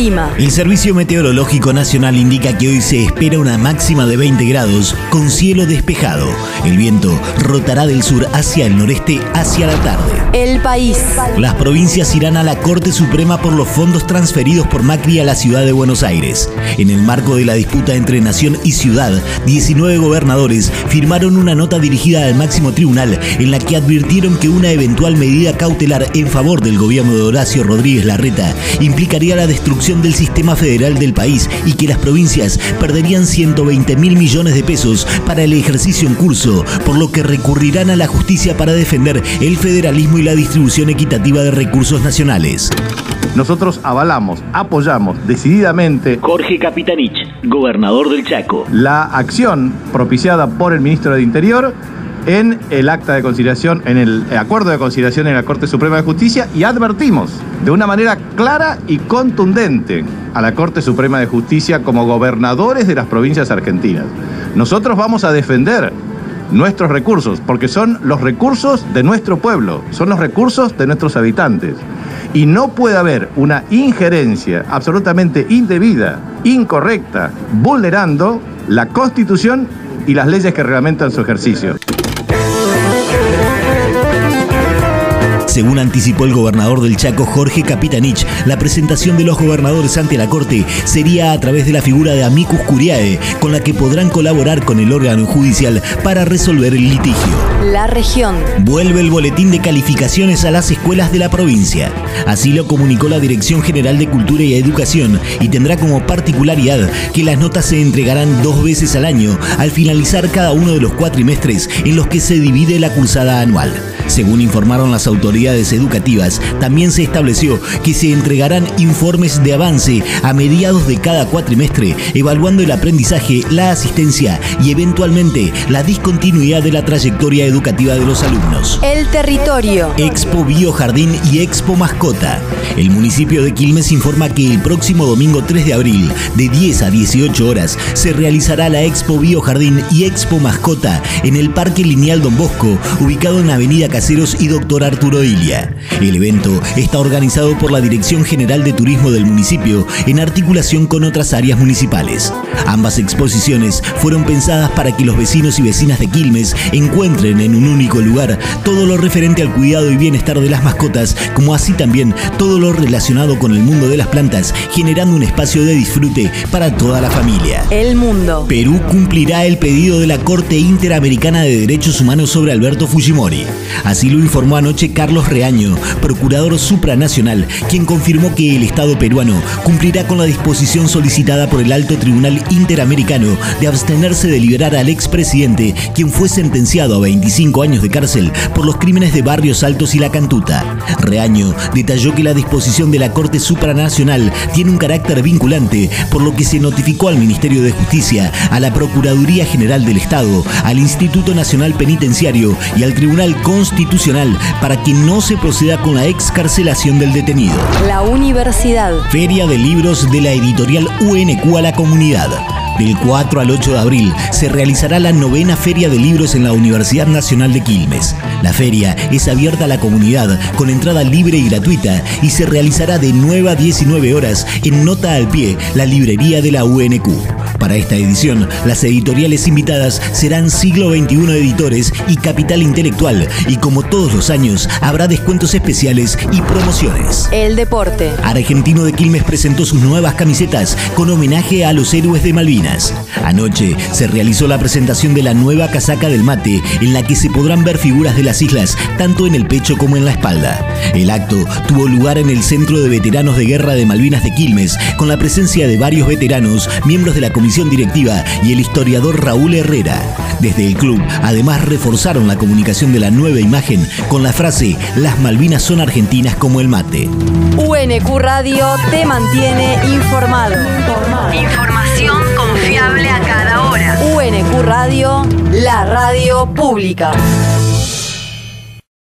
El clima. El Servicio Meteorológico Nacional indica que hoy se espera una máxima de 20 grados con cielo despejado. El viento rotará del sur hacia el noreste hacia la tarde. El país. Las provincias irán a la Corte Suprema por los fondos transferidos por Macri a la ciudad de Buenos Aires. En el marco de la disputa entre nación y ciudad, 19 gobernadores firmaron una nota dirigida al máximo tribunal en la que advirtieron que una eventual medida cautelar en favor del gobierno de Horacio Rodríguez Larreta implicaría la destrucción del sistema federal del país y que las provincias perderían 120 mil millones de pesos para el ejercicio en curso, por lo que recurrirán a la justicia para defender el federalismo y la distribución equitativa de recursos nacionales. Nosotros avalamos, apoyamos decididamente Jorge Capitanich, gobernador del Chaco. la acción propiciada por el ministro de Interior en el acta de conciliación, en el acuerdo de conciliación en la Corte Suprema de Justicia y advertimos de una manera clara y contundente a la Corte Suprema de Justicia como gobernadores de las provincias argentinas. Nosotros vamos a defender nuestros recursos, porque son los recursos de nuestro pueblo, son los recursos de nuestros habitantes. Y no puede haber una injerencia absolutamente indebida, incorrecta, vulnerando la Constitución y las leyes que reglamentan su ejercicio. Según anticipó el gobernador del Chaco, Jorge Capitanich, la presentación de los gobernadores ante la Corte sería a través de la figura de amicus curiae, con la que podrán colaborar con el órgano judicial para resolver el litigio. La región. Vuelve el boletín de calificaciones a las escuelas de la provincia. Así lo comunicó la Dirección General de Cultura y Educación y tendrá como particularidad que las notas se entregarán dos veces al año al finalizar cada uno de los cuatrimestres en los que se divide la cursada anual. Según informaron las autoridades educativas, también se estableció que se entregarán informes de avance a mediados de cada cuatrimestre, evaluando el aprendizaje, la asistencia y eventualmente la discontinuidad de la trayectoria educativa de los alumnos. El territorio. Expo Biojardín y Expo Mascota. El municipio de Quilmes informa que el próximo domingo 3 de abril, de 10 a 18 horas, se realizará la Expo Biojardín y Expo Mascota en el Parque Lineal Don Bosco, ubicado en Avenida Caseros y Doctor Arturo El evento está organizado por la Dirección General de Turismo del municipio en articulación con otras áreas municipales. Ambas exposiciones fueron pensadas para que los vecinos y vecinas de Quilmes encuentren en un único lugar todo lo referente al cuidado y bienestar de las mascotas, como así también todo lo relacionado con el mundo de las plantas, generando un espacio de disfrute para toda la familia. El mundo. Perú cumplirá el pedido de la Corte Interamericana de Derechos Humanos sobre Alberto Fujimori. Así lo informó anoche Carlos Reaño, procurador supranacional, quien confirmó que el Estado peruano cumplirá con la disposición solicitada por el Alto Tribunal Interamericano de abstenerse de liberar al expresidente, quien fue sentenciado a 25 años de cárcel por los crímenes de Barrios Altos y La Cantuta. Reaño detalló que la disposición de la Corte Supranacional tiene un carácter vinculante, por lo que se notificó al Ministerio de Justicia, a la Procuraduría General del Estado, al Instituto Nacional Penitenciario y al Tribunal Constitucional para que no se proceda con la excarcelación del detenido. La universidad. Feria de Libros de la editorial UNQ a la comunidad. Del 4 al 8 de abril se realizará la novena Feria de Libros en la Universidad Nacional de Quilmes. La feria es abierta a la comunidad con entrada libre y gratuita y se realizará de 9 a 19 horas en Nota al Pie, la librería de la UNQ. Para esta edición, las editoriales invitadas serán Siglo XXI Editores y Capital Intelectual y como todos los años habrá descuentos especiales y promociones. El deporte. Argentino de Quilmes presentó sus nuevas camisetas con homenaje a los héroes de Malvinas. Anoche se realizó la presentación de la nueva casaca del mate en la que se podrán ver figuras de las islas tanto en el pecho como en la espalda. El acto tuvo lugar en el Centro de Veteranos de Guerra de Malvinas de Quilmes con la presencia de varios veteranos, miembros de la comisión directiva y el historiador Raúl Herrera. Desde el club, además reforzaron la comunicación de la nueva imagen con la frase Las Malvinas son argentinas como el mate. UNQ Radio te mantiene informado. Información confiable a cada hora. UNQ Radio, la radio pública.